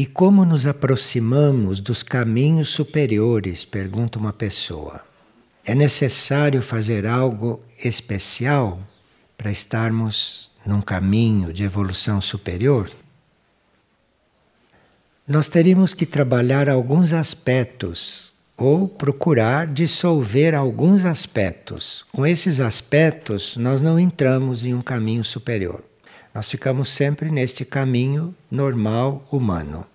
E como nos aproximamos dos caminhos superiores? pergunta uma pessoa. É necessário fazer algo especial para estarmos num caminho de evolução superior? Nós teríamos que trabalhar alguns aspectos ou procurar dissolver alguns aspectos. Com esses aspectos, nós não entramos em um caminho superior. Nós ficamos sempre neste caminho normal humano.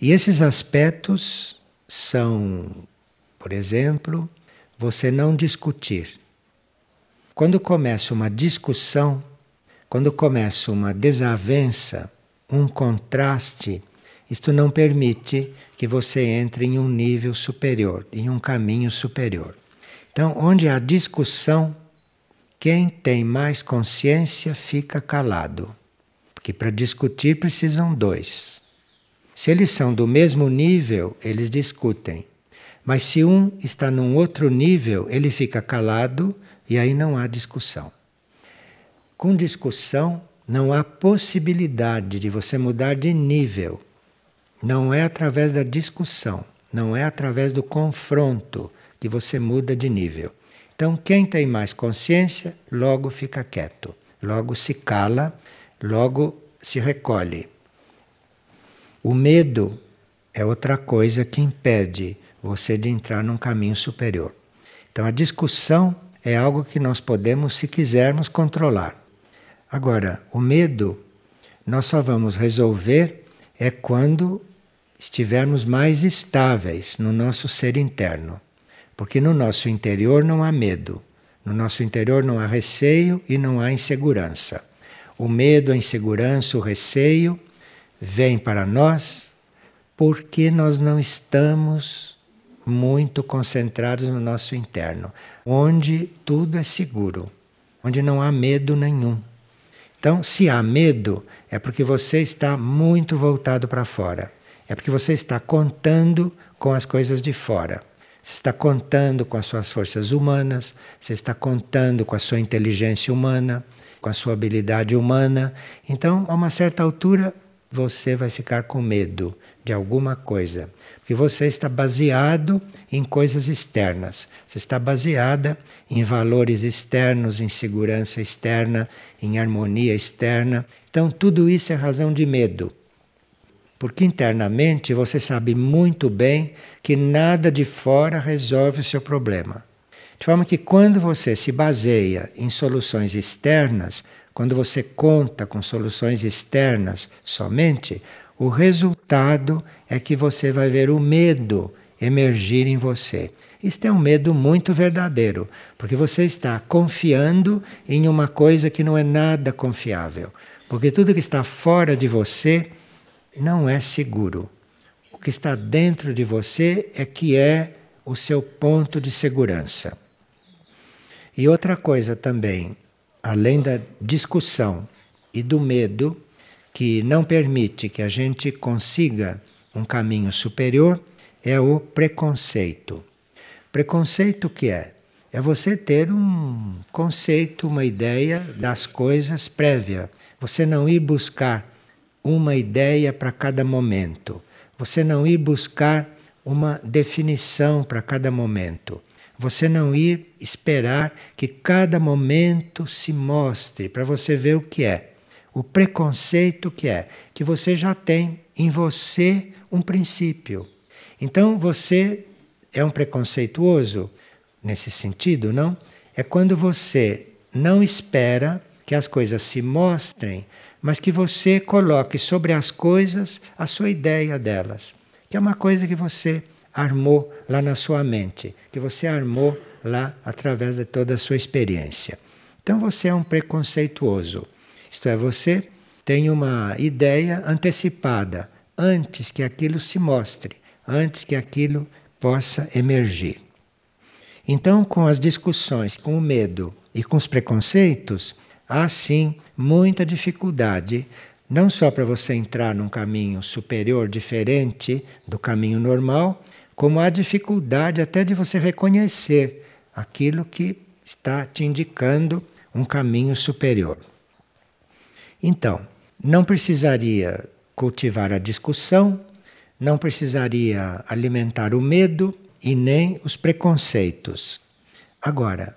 E esses aspectos são, por exemplo, você não discutir. Quando começa uma discussão, quando começa uma desavença, um contraste, isto não permite que você entre em um nível superior, em um caminho superior. Então, onde há discussão, quem tem mais consciência fica calado. Porque para discutir precisam dois. Se eles são do mesmo nível, eles discutem. Mas se um está num outro nível, ele fica calado e aí não há discussão. Com discussão, não há possibilidade de você mudar de nível. Não é através da discussão, não é através do confronto que você muda de nível. Então, quem tem mais consciência, logo fica quieto, logo se cala, logo se recolhe. O medo é outra coisa que impede você de entrar num caminho superior. Então, a discussão é algo que nós podemos, se quisermos, controlar. Agora, o medo, nós só vamos resolver é quando estivermos mais estáveis no nosso ser interno. Porque no nosso interior não há medo, no nosso interior não há receio e não há insegurança. O medo, a insegurança, o receio vem para nós porque nós não estamos muito concentrados no nosso interno, onde tudo é seguro, onde não há medo nenhum. Então, se há medo, é porque você está muito voltado para fora. É porque você está contando com as coisas de fora. Você está contando com as suas forças humanas, você está contando com a sua inteligência humana, com a sua habilidade humana. Então, a uma certa altura, você vai ficar com medo de alguma coisa, porque você está baseado em coisas externas. Você está baseada em valores externos, em segurança externa, em harmonia externa. Então, tudo isso é razão de medo. Porque internamente você sabe muito bem que nada de fora resolve o seu problema. De forma que quando você se baseia em soluções externas, quando você conta com soluções externas somente, o resultado é que você vai ver o medo emergir em você. Isto é um medo muito verdadeiro, porque você está confiando em uma coisa que não é nada confiável. Porque tudo que está fora de você não é seguro. O que está dentro de você é que é o seu ponto de segurança. E outra coisa também, além da discussão e do medo, que não permite que a gente consiga um caminho superior, é o preconceito. Preconceito que é? É você ter um conceito, uma ideia das coisas prévia. Você não ir buscar uma ideia para cada momento. Você não ir buscar uma definição para cada momento. Você não ir esperar que cada momento se mostre para você ver o que é. O preconceito que é que você já tem em você um princípio. Então você é um preconceituoso nesse sentido, não? É quando você não espera que as coisas se mostrem mas que você coloque sobre as coisas a sua ideia delas, que é uma coisa que você armou lá na sua mente, que você armou lá através de toda a sua experiência. Então você é um preconceituoso. Isto é, você tem uma ideia antecipada antes que aquilo se mostre, antes que aquilo possa emergir. Então, com as discussões, com o medo e com os preconceitos, há sim muita dificuldade, não só para você entrar num caminho superior, diferente do caminho normal, como há dificuldade até de você reconhecer aquilo que está te indicando um caminho superior. Então, não precisaria cultivar a discussão, não precisaria alimentar o medo e nem os preconceitos. Agora,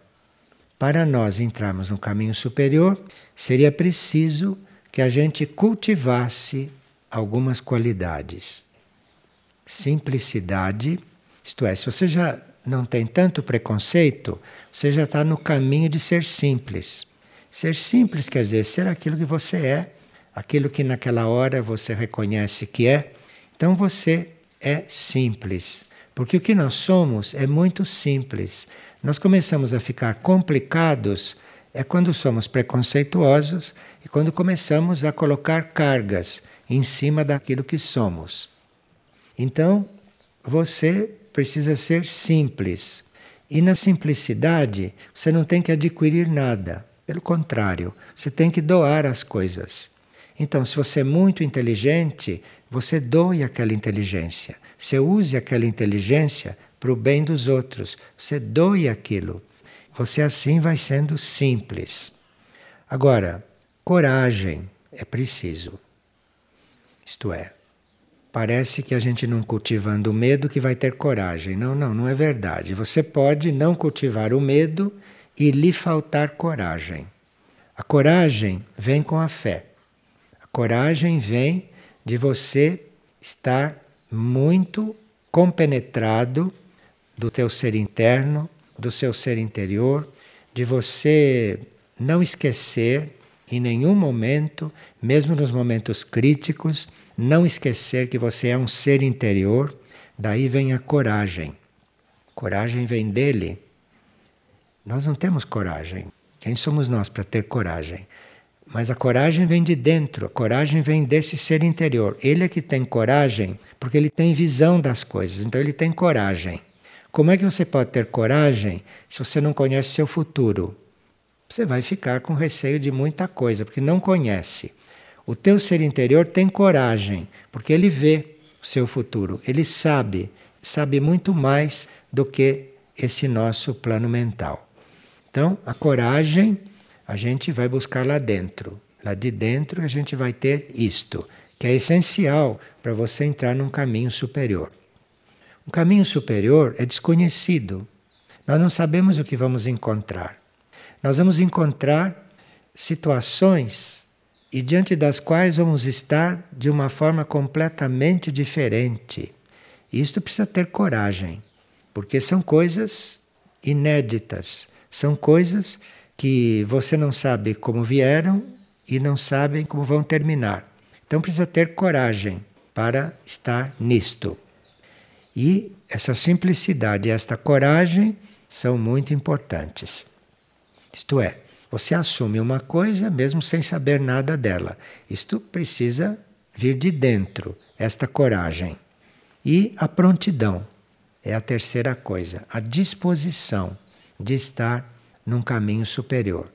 para nós entrarmos no caminho superior, seria preciso que a gente cultivasse algumas qualidades. Simplicidade, isto é, se você já não tem tanto preconceito, você já está no caminho de ser simples. Ser simples quer dizer ser aquilo que você é, aquilo que naquela hora você reconhece que é. Então você é simples. Porque o que nós somos é muito simples. Nós começamos a ficar complicados é quando somos preconceituosos e quando começamos a colocar cargas em cima daquilo que somos. Então, você precisa ser simples. E na simplicidade, você não tem que adquirir nada. Pelo contrário, você tem que doar as coisas. Então, se você é muito inteligente, você doe aquela inteligência. Você use aquela inteligência para o bem dos outros. Você doe aquilo. Você assim vai sendo simples. Agora, coragem é preciso. Isto é, parece que a gente não cultivando o medo que vai ter coragem. Não, não, não é verdade. Você pode não cultivar o medo e lhe faltar coragem. A coragem vem com a fé. A coragem vem de você estar muito compenetrado do teu ser interno, do seu ser interior, de você não esquecer em nenhum momento, mesmo nos momentos críticos, não esquecer que você é um ser interior. Daí vem a coragem. Coragem vem dele. Nós não temos coragem. Quem somos nós para ter coragem? Mas a coragem vem de dentro, a coragem vem desse ser interior. Ele é que tem coragem porque ele tem visão das coisas, então ele tem coragem. Como é que você pode ter coragem se você não conhece seu futuro? Você vai ficar com receio de muita coisa, porque não conhece. O teu ser interior tem coragem, porque ele vê o seu futuro, ele sabe, sabe muito mais do que esse nosso plano mental. Então, a coragem a gente vai buscar lá dentro. Lá de dentro a gente vai ter isto, que é essencial para você entrar num caminho superior. Um caminho superior é desconhecido. Nós não sabemos o que vamos encontrar. Nós vamos encontrar situações e diante das quais vamos estar de uma forma completamente diferente. Isto precisa ter coragem, porque são coisas inéditas são coisas que você não sabe como vieram e não sabem como vão terminar. Então precisa ter coragem para estar nisto. E essa simplicidade esta coragem são muito importantes. Isto é, você assume uma coisa mesmo sem saber nada dela. Isto precisa vir de dentro, esta coragem. E a prontidão é a terceira coisa, a disposição de estar num caminho superior.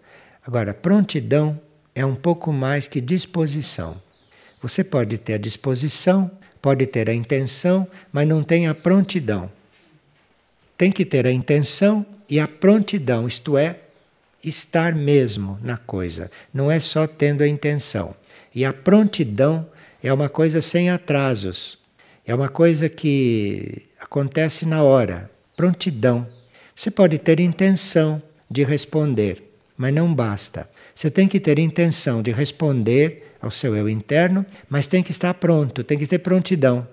Agora, prontidão é um pouco mais que disposição. Você pode ter a disposição, pode ter a intenção, mas não tem a prontidão. Tem que ter a intenção e a prontidão, isto é, estar mesmo na coisa. Não é só tendo a intenção. E a prontidão é uma coisa sem atrasos. É uma coisa que acontece na hora. Prontidão. Você pode ter intenção de responder, mas não basta. Você tem que ter intenção de responder ao seu eu interno, mas tem que estar pronto, tem que ter prontidão.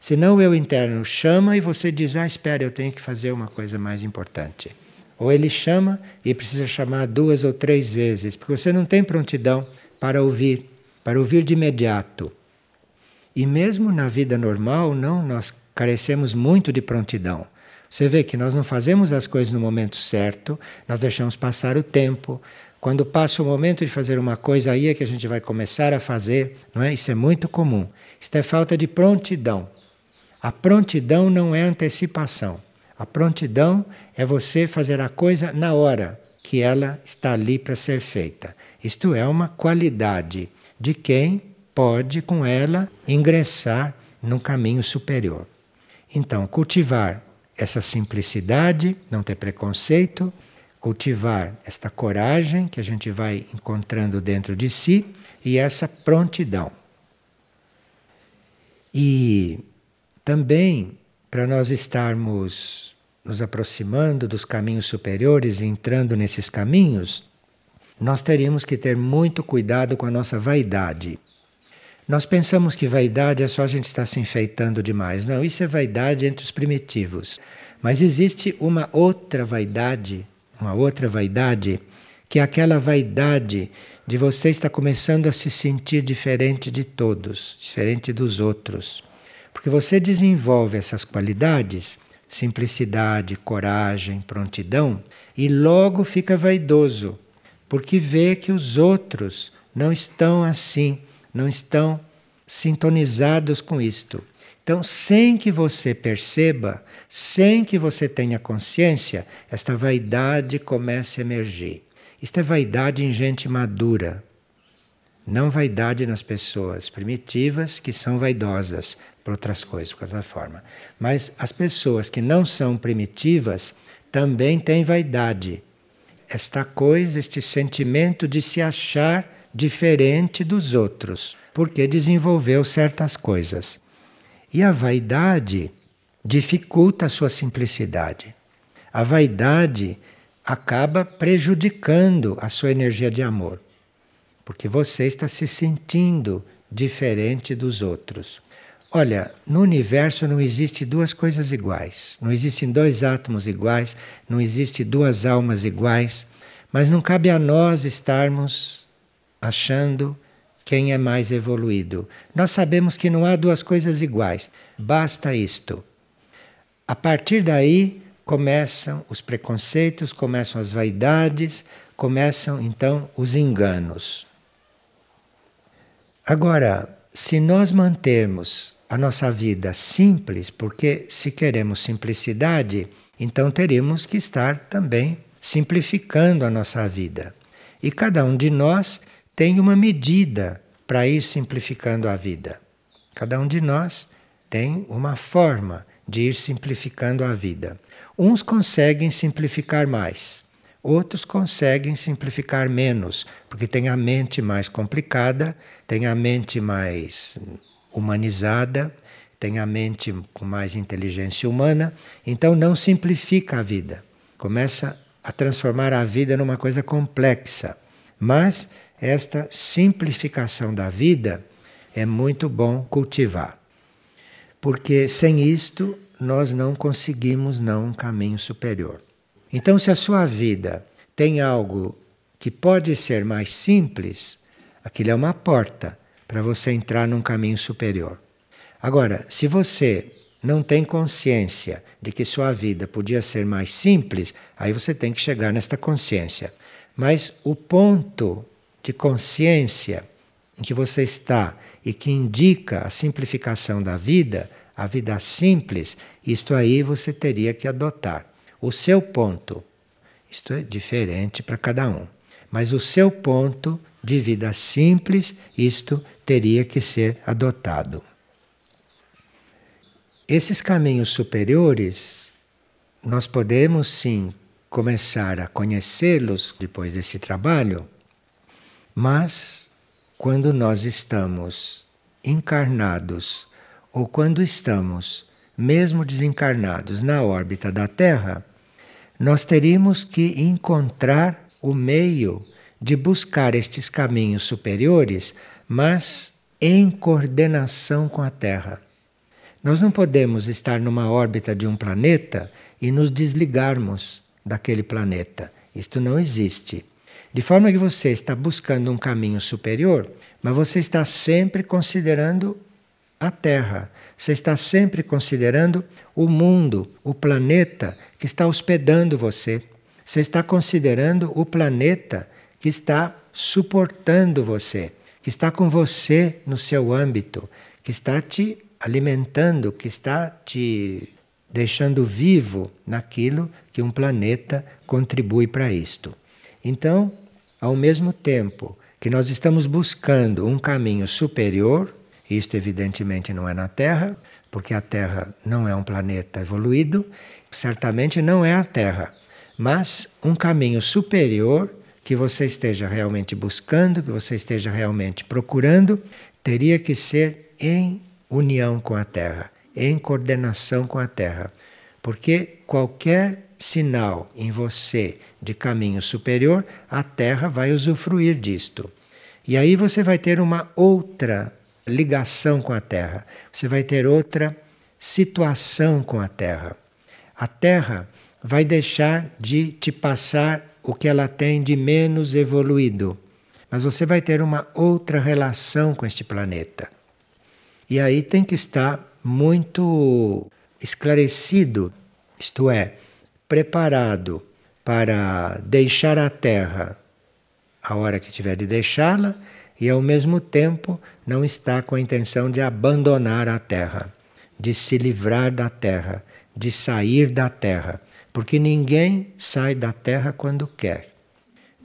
Senão o eu interno chama e você diz: Ah, espera, eu tenho que fazer uma coisa mais importante. Ou ele chama e precisa chamar duas ou três vezes, porque você não tem prontidão para ouvir, para ouvir de imediato. E mesmo na vida normal, não, nós carecemos muito de prontidão. Você vê que nós não fazemos as coisas no momento certo, nós deixamos passar o tempo. Quando passa o momento de fazer uma coisa, aí é que a gente vai começar a fazer, não é? Isso é muito comum. Isso é falta de prontidão. A prontidão não é antecipação. A prontidão é você fazer a coisa na hora que ela está ali para ser feita. Isto é uma qualidade de quem pode, com ela, ingressar no caminho superior. Então, cultivar essa simplicidade, não ter preconceito, cultivar esta coragem que a gente vai encontrando dentro de si e essa prontidão. E também para nós estarmos nos aproximando dos caminhos superiores e entrando nesses caminhos, nós teríamos que ter muito cuidado com a nossa vaidade. Nós pensamos que vaidade é só a gente estar se enfeitando demais. Não, isso é vaidade entre os primitivos. Mas existe uma outra vaidade, uma outra vaidade, que é aquela vaidade de você estar começando a se sentir diferente de todos, diferente dos outros. Porque você desenvolve essas qualidades, simplicidade, coragem, prontidão, e logo fica vaidoso, porque vê que os outros não estão assim, não estão sintonizados com isto. Então, sem que você perceba, sem que você tenha consciência, esta vaidade começa a emergir. Isto é vaidade em gente madura, não vaidade nas pessoas primitivas que são vaidosas por outras coisas, por outra forma. Mas as pessoas que não são primitivas também têm vaidade. Esta coisa, este sentimento de se achar diferente dos outros, porque desenvolveu certas coisas. E a vaidade dificulta a sua simplicidade. A vaidade acaba prejudicando a sua energia de amor porque você está se sentindo diferente dos outros. Olha, no universo não existe duas coisas iguais, não existem dois átomos iguais, não existe duas almas iguais, mas não cabe a nós estarmos achando quem é mais evoluído. Nós sabemos que não há duas coisas iguais, basta isto. A partir daí começam os preconceitos, começam as vaidades, começam então os enganos. Agora, se nós mantermos a nossa vida simples, porque se queremos simplicidade, então teremos que estar também simplificando a nossa vida. E cada um de nós tem uma medida para ir simplificando a vida. Cada um de nós tem uma forma de ir simplificando a vida. Uns conseguem simplificar mais, Outros conseguem simplificar menos, porque têm a mente mais complicada, têm a mente mais humanizada, têm a mente com mais inteligência humana, então não simplifica a vida. Começa a transformar a vida numa coisa complexa. Mas esta simplificação da vida é muito bom cultivar. Porque sem isto nós não conseguimos não um caminho superior. Então, se a sua vida tem algo que pode ser mais simples, aquilo é uma porta para você entrar num caminho superior. Agora, se você não tem consciência de que sua vida podia ser mais simples, aí você tem que chegar nesta consciência. Mas o ponto de consciência em que você está e que indica a simplificação da vida, a vida simples, isto aí você teria que adotar o seu ponto. Isto é diferente para cada um. Mas o seu ponto de vida simples, isto teria que ser adotado. Esses caminhos superiores, nós podemos sim começar a conhecê-los depois desse trabalho, mas quando nós estamos encarnados ou quando estamos mesmo desencarnados na órbita da Terra, nós teríamos que encontrar o meio de buscar estes caminhos superiores, mas em coordenação com a Terra. Nós não podemos estar numa órbita de um planeta e nos desligarmos daquele planeta. Isto não existe. De forma que você está buscando um caminho superior, mas você está sempre considerando a Terra. Você está sempre considerando o mundo, o planeta que está hospedando você. Você está considerando o planeta que está suportando você, que está com você no seu âmbito, que está te alimentando, que está te deixando vivo naquilo que um planeta contribui para isto. Então, ao mesmo tempo que nós estamos buscando um caminho superior, isto, evidentemente, não é na Terra, porque a Terra não é um planeta evoluído, certamente não é a Terra, mas um caminho superior que você esteja realmente buscando, que você esteja realmente procurando, teria que ser em união com a Terra, em coordenação com a Terra. Porque qualquer sinal em você de caminho superior, a Terra vai usufruir disto. E aí você vai ter uma outra ligação com a Terra, você vai ter outra situação com a Terra. A Terra vai deixar de te passar o que ela tem de menos evoluído, mas você vai ter uma outra relação com este planeta. E aí tem que estar muito esclarecido, isto é, preparado para deixar a Terra a hora que tiver de deixá-la e ao mesmo tempo não está com a intenção de abandonar a Terra, de se livrar da Terra, de sair da Terra, porque ninguém sai da Terra quando quer.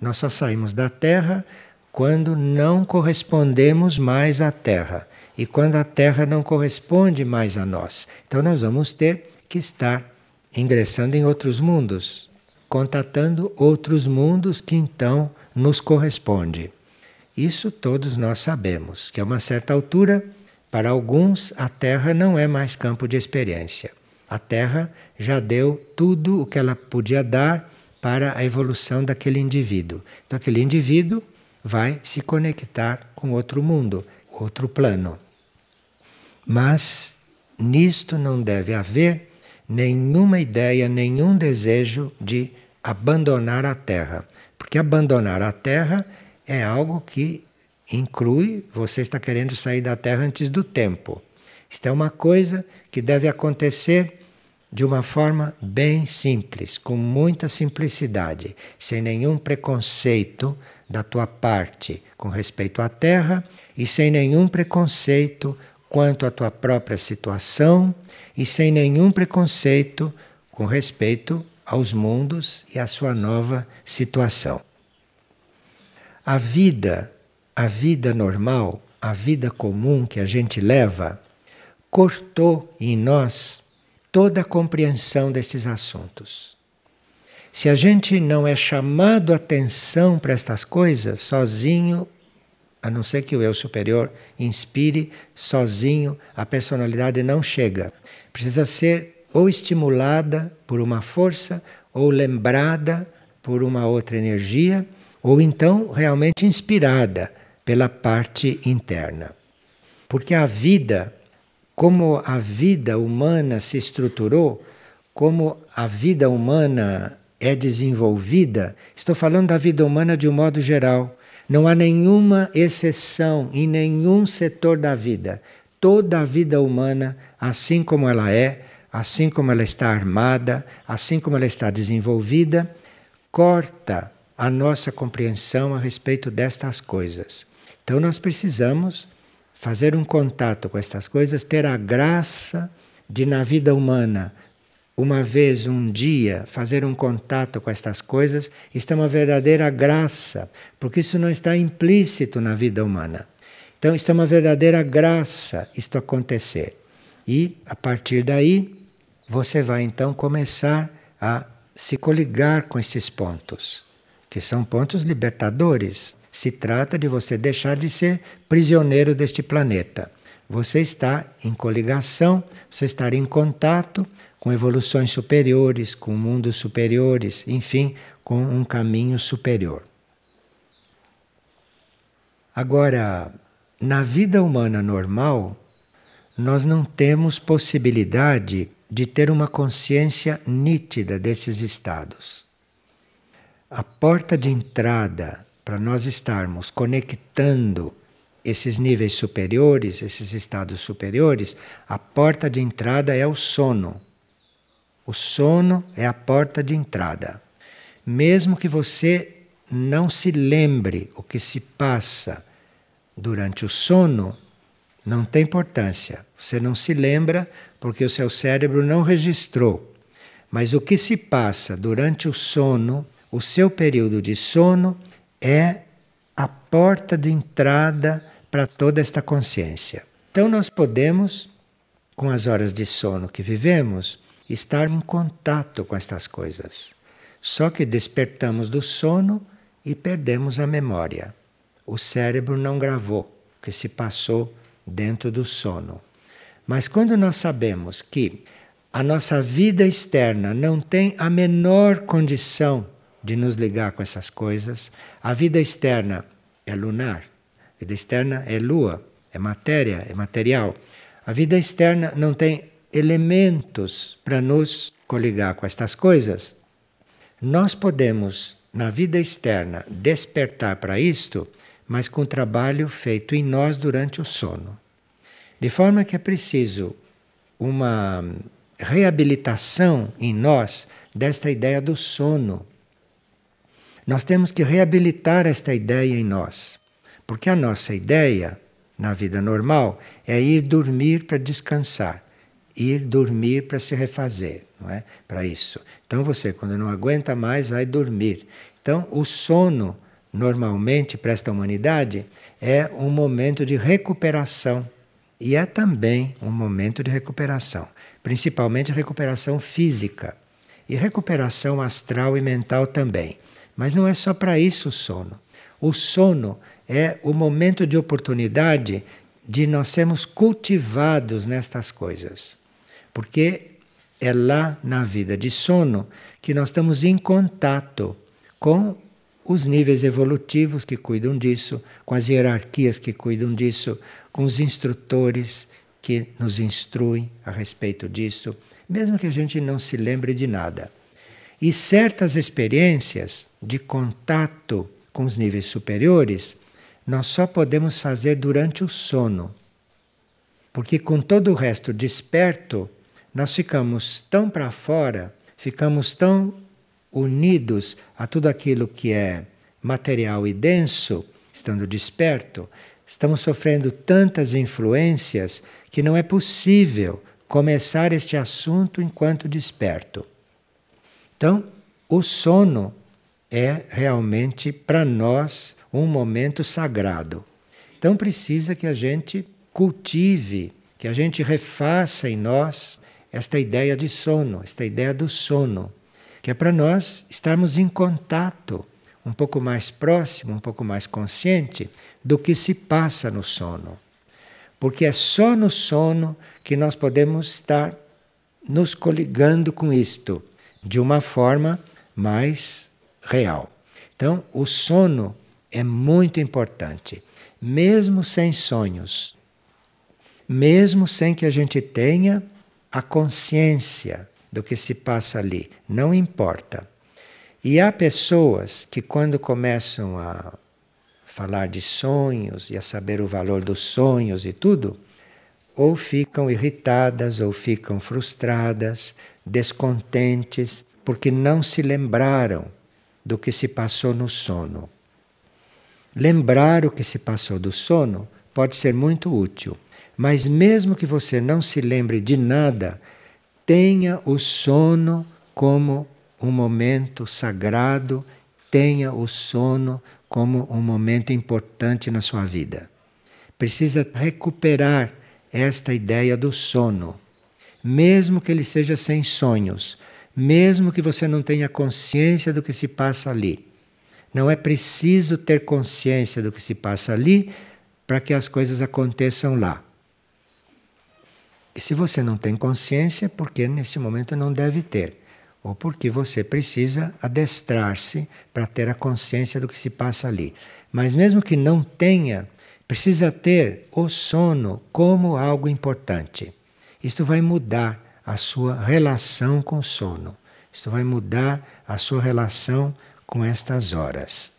Nós só saímos da Terra quando não correspondemos mais à Terra e quando a Terra não corresponde mais a nós. Então nós vamos ter que estar ingressando em outros mundos, contatando outros mundos que então nos corresponde. Isso todos nós sabemos, que a uma certa altura, para alguns, a Terra não é mais campo de experiência. A Terra já deu tudo o que ela podia dar para a evolução daquele indivíduo. Então, aquele indivíduo vai se conectar com outro mundo, outro plano. Mas nisto não deve haver nenhuma ideia, nenhum desejo de abandonar a Terra. Porque abandonar a Terra é algo que inclui você está querendo sair da Terra antes do tempo. Isto é uma coisa que deve acontecer de uma forma bem simples, com muita simplicidade, sem nenhum preconceito da tua parte com respeito à Terra e sem nenhum preconceito quanto à tua própria situação e sem nenhum preconceito com respeito aos mundos e à sua nova situação. A vida, a vida normal, a vida comum que a gente leva, cortou em nós toda a compreensão destes assuntos. Se a gente não é chamado atenção para estas coisas sozinho, a não ser que o eu superior inspire sozinho, a personalidade não chega. Precisa ser ou estimulada por uma força, ou lembrada por uma outra energia, ou então realmente inspirada pela parte interna. Porque a vida, como a vida humana se estruturou, como a vida humana é desenvolvida, estou falando da vida humana de um modo geral. Não há nenhuma exceção em nenhum setor da vida. Toda a vida humana, assim como ela é, assim como ela está armada, assim como ela está desenvolvida, corta a nossa compreensão a respeito destas coisas. Então nós precisamos fazer um contato com estas coisas, ter a graça de na vida humana uma vez, um dia, fazer um contato com estas coisas, isto é uma verdadeira graça, porque isso não está implícito na vida humana. Então, isto é uma verdadeira graça isto acontecer. E, a partir daí, você vai então começar a se coligar com esses pontos, que são pontos libertadores. Se trata de você deixar de ser prisioneiro deste planeta. Você está em coligação, você está em contato com evoluções superiores, com mundos superiores, enfim, com um caminho superior. Agora, na vida humana normal, nós não temos possibilidade de ter uma consciência nítida desses estados. A porta de entrada para nós estarmos conectando esses níveis superiores, esses estados superiores, a porta de entrada é o sono. O sono é a porta de entrada. Mesmo que você não se lembre o que se passa durante o sono, não tem importância. Você não se lembra porque o seu cérebro não registrou. Mas o que se passa durante o sono, o seu período de sono, é a porta de entrada para toda esta consciência. Então, nós podemos, com as horas de sono que vivemos, estar em contato com estas coisas. Só que despertamos do sono e perdemos a memória. O cérebro não gravou o que se passou dentro do sono. Mas quando nós sabemos que a nossa vida externa não tem a menor condição de nos ligar com essas coisas, a vida externa é lunar, a vida externa é lua, é matéria, é material. A vida externa não tem elementos para nos coligar com estas coisas. Nós podemos, na vida externa, despertar para isto, mas com trabalho feito em nós durante o sono. De forma que é preciso uma reabilitação em nós desta ideia do sono. Nós temos que reabilitar esta ideia em nós, porque a nossa ideia na vida normal é ir dormir para descansar, ir dormir para se refazer, não é? Para isso. Então você, quando não aguenta mais, vai dormir. Então o sono, normalmente para esta humanidade, é um momento de recuperação e é também um momento de recuperação, principalmente recuperação física e recuperação astral e mental também. Mas não é só para isso o sono. O sono é o momento de oportunidade de nós sermos cultivados nestas coisas. Porque é lá na vida de sono que nós estamos em contato com os níveis evolutivos que cuidam disso, com as hierarquias que cuidam disso, com os instrutores que nos instruem a respeito disso, mesmo que a gente não se lembre de nada. E certas experiências de contato com os níveis superiores nós só podemos fazer durante o sono. Porque com todo o resto desperto, nós ficamos tão para fora, ficamos tão unidos a tudo aquilo que é material e denso, estando desperto, estamos sofrendo tantas influências que não é possível começar este assunto enquanto desperto. Então, o sono é realmente para nós um momento sagrado. Então precisa que a gente cultive, que a gente refaça em nós esta ideia de sono, esta ideia do sono, que é para nós estarmos em contato, um pouco mais próximo, um pouco mais consciente do que se passa no sono. Porque é só no sono que nós podemos estar nos coligando com isto de uma forma mais real. Então, o sono é muito importante, mesmo sem sonhos, mesmo sem que a gente tenha a consciência do que se passa ali, não importa. E há pessoas que, quando começam a falar de sonhos e a saber o valor dos sonhos e tudo, ou ficam irritadas, ou ficam frustradas, descontentes, porque não se lembraram do que se passou no sono. Lembrar o que se passou do sono pode ser muito útil, mas mesmo que você não se lembre de nada, tenha o sono como um momento sagrado, tenha o sono como um momento importante na sua vida. Precisa recuperar esta ideia do sono, mesmo que ele seja sem sonhos, mesmo que você não tenha consciência do que se passa ali. Não é preciso ter consciência do que se passa ali para que as coisas aconteçam lá. E se você não tem consciência, porque nesse momento não deve ter, ou porque você precisa adestrar-se para ter a consciência do que se passa ali. Mas mesmo que não tenha, precisa ter o sono como algo importante. Isto vai mudar a sua relação com o sono. Isto vai mudar a sua relação com estas horas.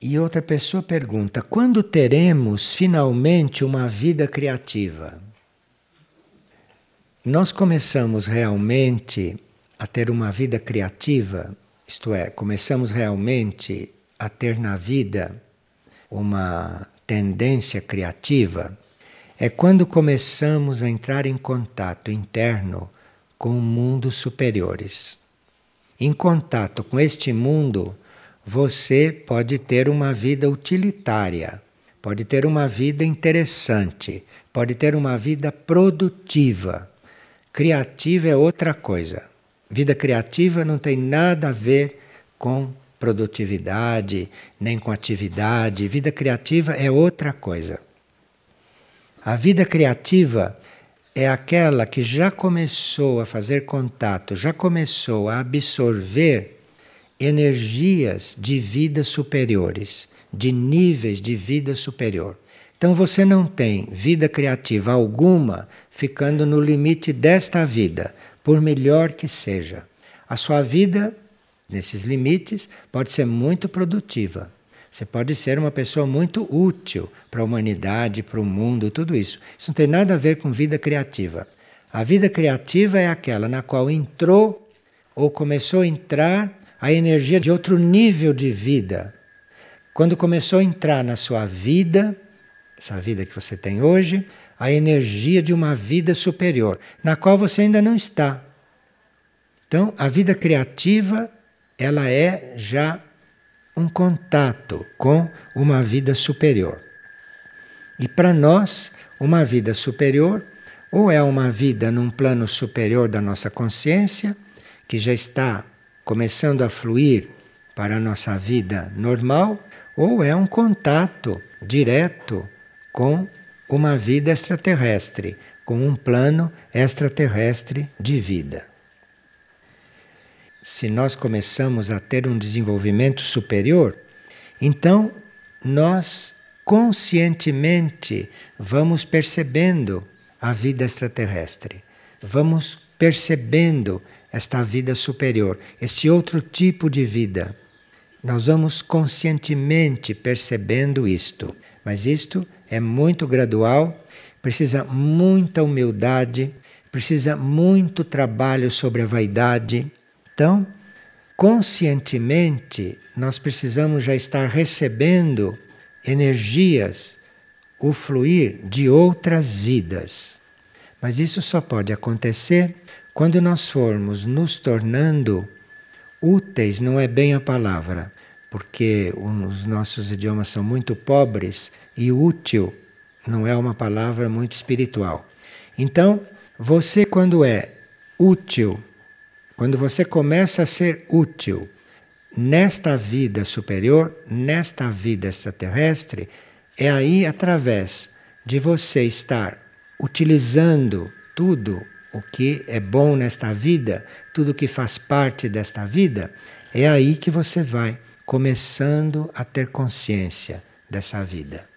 E outra pessoa pergunta: quando teremos finalmente uma vida criativa? Nós começamos realmente a ter uma vida criativa, isto é, começamos realmente a ter na vida uma tendência criativa é quando começamos a entrar em contato interno com mundos superiores. Em contato com este mundo, você pode ter uma vida utilitária, pode ter uma vida interessante, pode ter uma vida produtiva. Criativa é outra coisa. Vida criativa não tem nada a ver com produtividade, nem com atividade. Vida criativa é outra coisa. A vida criativa é aquela que já começou a fazer contato, já começou a absorver energias de vida superiores, de níveis de vida superior. Então você não tem vida criativa alguma ficando no limite desta vida, por melhor que seja. A sua vida, nesses limites, pode ser muito produtiva. Você pode ser uma pessoa muito útil para a humanidade, para o mundo, tudo isso. Isso não tem nada a ver com vida criativa. A vida criativa é aquela na qual entrou ou começou a entrar a energia de outro nível de vida. Quando começou a entrar na sua vida, essa vida que você tem hoje, a energia de uma vida superior, na qual você ainda não está. Então, a vida criativa, ela é já um contato com uma vida superior. E para nós, uma vida superior ou é uma vida num plano superior da nossa consciência, que já está começando a fluir para a nossa vida normal, ou é um contato direto com uma vida extraterrestre, com um plano extraterrestre de vida. Se nós começamos a ter um desenvolvimento superior, então nós conscientemente vamos percebendo a vida extraterrestre, vamos percebendo esta vida superior, este outro tipo de vida. Nós vamos conscientemente percebendo isto, mas isto é muito gradual, precisa muita humildade, precisa muito trabalho sobre a vaidade. Então, conscientemente, nós precisamos já estar recebendo energias, o fluir de outras vidas. Mas isso só pode acontecer quando nós formos nos tornando úteis, não é bem a palavra, porque os nossos idiomas são muito pobres e útil não é uma palavra muito espiritual. Então, você, quando é útil, quando você começa a ser útil nesta vida superior, nesta vida extraterrestre, é aí através de você estar utilizando tudo o que é bom nesta vida, tudo que faz parte desta vida, é aí que você vai começando a ter consciência dessa vida.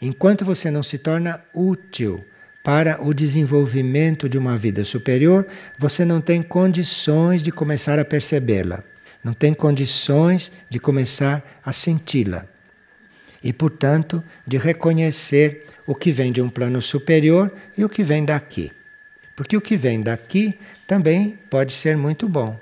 Enquanto você não se torna útil para o desenvolvimento de uma vida superior, você não tem condições de começar a percebê-la, não tem condições de começar a senti-la. E, portanto, de reconhecer o que vem de um plano superior e o que vem daqui. Porque o que vem daqui também pode ser muito bom,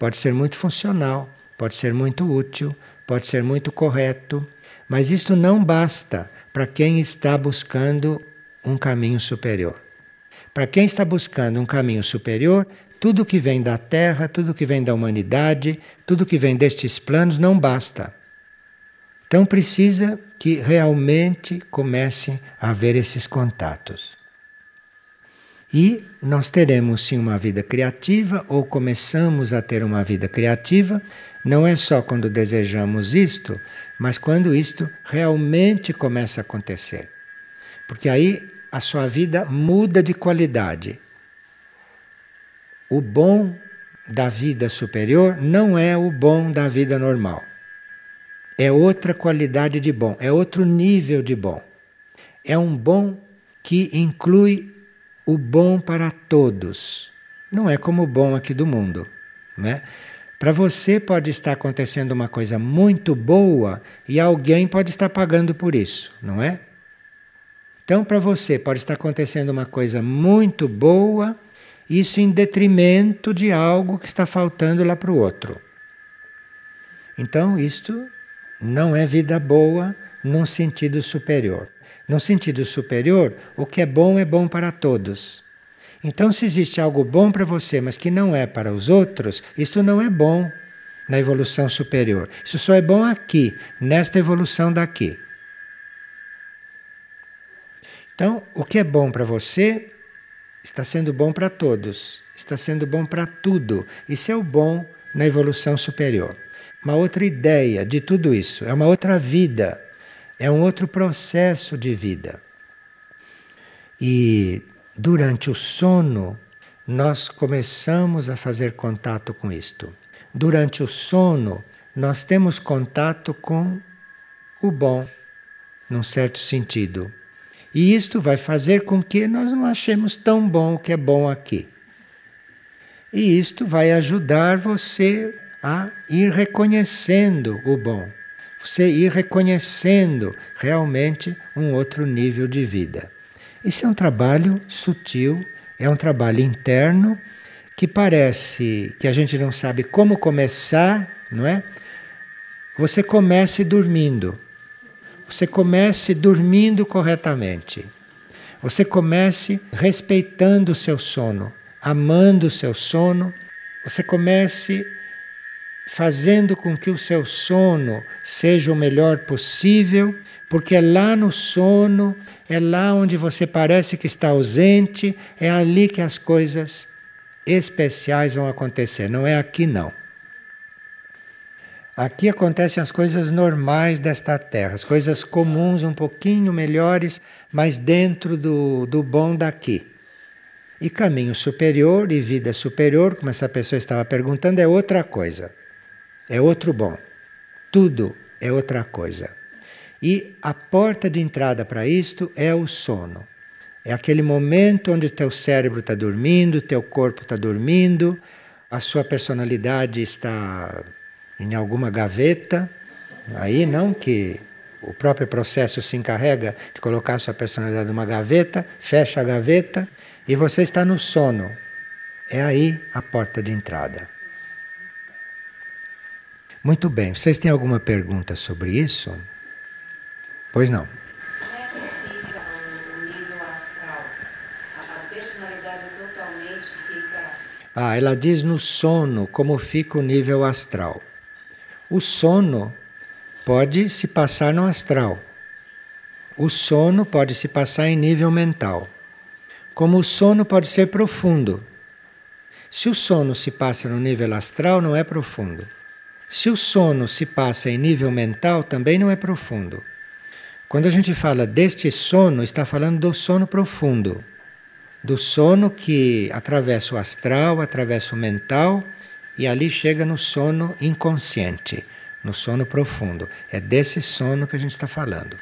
pode ser muito funcional, pode ser muito útil, pode ser muito correto, mas isto não basta para quem está buscando um caminho superior. Para quem está buscando um caminho superior, tudo que vem da Terra, tudo que vem da humanidade, tudo que vem destes planos não basta. Então precisa que realmente comece a haver esses contatos. E nós teremos sim uma vida criativa, ou começamos a ter uma vida criativa, não é só quando desejamos isto, mas quando isto realmente começa a acontecer. Porque aí a sua vida muda de qualidade. O bom da vida superior não é o bom da vida normal. É outra qualidade de bom, é outro nível de bom. É um bom que inclui o bom para todos. Não é como o bom aqui do mundo. Né? Para você pode estar acontecendo uma coisa muito boa e alguém pode estar pagando por isso, não é? Então, para você pode estar acontecendo uma coisa muito boa, isso em detrimento de algo que está faltando lá para o outro. Então, isto não é vida boa num sentido superior. No sentido superior, o que é bom é bom para todos. Então, se existe algo bom para você, mas que não é para os outros, isto não é bom na evolução superior. Isso só é bom aqui, nesta evolução daqui. Então, o que é bom para você está sendo bom para todos, está sendo bom para tudo. Isso é o bom na evolução superior. Uma outra ideia de tudo isso, é uma outra vida é um outro processo de vida. E durante o sono, nós começamos a fazer contato com isto. Durante o sono, nós temos contato com o bom, num certo sentido. E isto vai fazer com que nós não achemos tão bom o que é bom aqui. E isto vai ajudar você a ir reconhecendo o bom, você ir reconhecendo realmente um outro nível de vida. Esse é um trabalho sutil, é um trabalho interno que parece que a gente não sabe como começar, não é? Você comece dormindo. Você comece dormindo corretamente. Você comece respeitando o seu sono, amando o seu sono. Você comece fazendo com que o seu sono seja o melhor possível, porque é lá no sono, é lá onde você parece que está ausente, é ali que as coisas especiais vão acontecer, não é aqui não. Aqui acontecem as coisas normais desta terra, as coisas comuns um pouquinho melhores, mas dentro do, do bom daqui. E caminho superior e vida superior, como essa pessoa estava perguntando, é outra coisa. É outro bom. Tudo é outra coisa. E a porta de entrada para isto é o sono. É aquele momento onde o teu cérebro está dormindo, o teu corpo está dormindo, a sua personalidade está em alguma gaveta. Aí não que o próprio processo se encarrega de colocar sua personalidade numa gaveta, fecha a gaveta e você está no sono. É aí a porta de entrada. Muito bem, vocês têm alguma pergunta sobre isso? Pois não. Ah, ela diz no sono como fica o nível astral. O sono pode se passar no astral. O sono pode se passar em nível mental. Como o sono pode ser profundo. Se o sono se passa no nível astral, não é profundo. Se o sono se passa em nível mental, também não é profundo. Quando a gente fala deste sono, está falando do sono profundo do sono que atravessa o astral, atravessa o mental e ali chega no sono inconsciente, no sono profundo. É desse sono que a gente está falando.